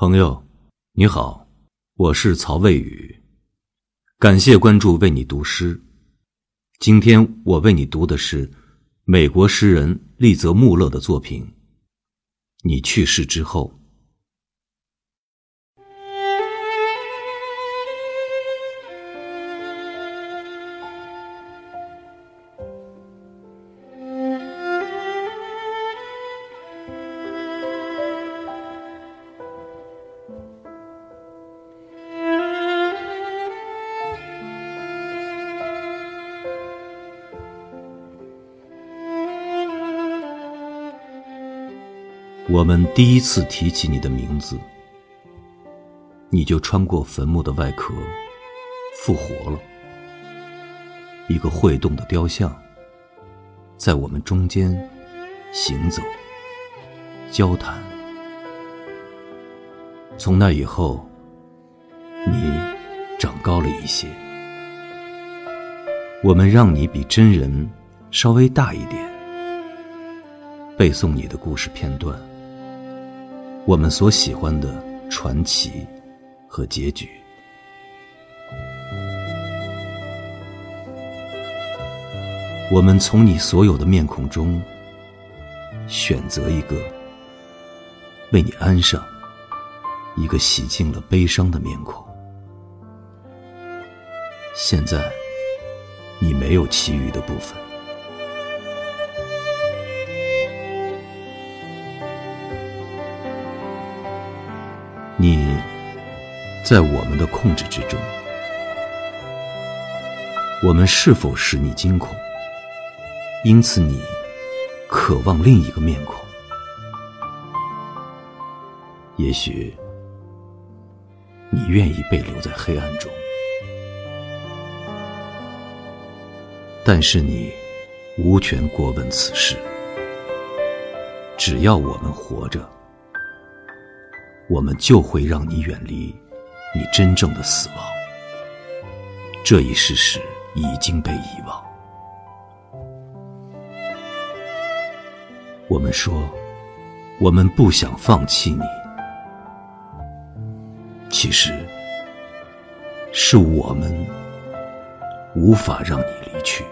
朋友，你好，我是曹蔚宇，感谢关注，为你读诗。今天我为你读的是美国诗人利泽穆勒的作品。你去世之后。我们第一次提起你的名字，你就穿过坟墓的外壳，复活了。一个会动的雕像，在我们中间行走、交谈。从那以后，你长高了一些。我们让你比真人稍微大一点，背诵你的故事片段。我们所喜欢的传奇和结局，我们从你所有的面孔中选择一个，为你安上一个洗净了悲伤的面孔。现在，你没有其余的部分。你在我们的控制之中，我们是否使你惊恐？因此，你渴望另一个面孔。也许你愿意被留在黑暗中，但是你无权过问此事。只要我们活着。我们就会让你远离你真正的死亡，这一事实已经被遗忘。我们说，我们不想放弃你，其实是我们无法让你离去。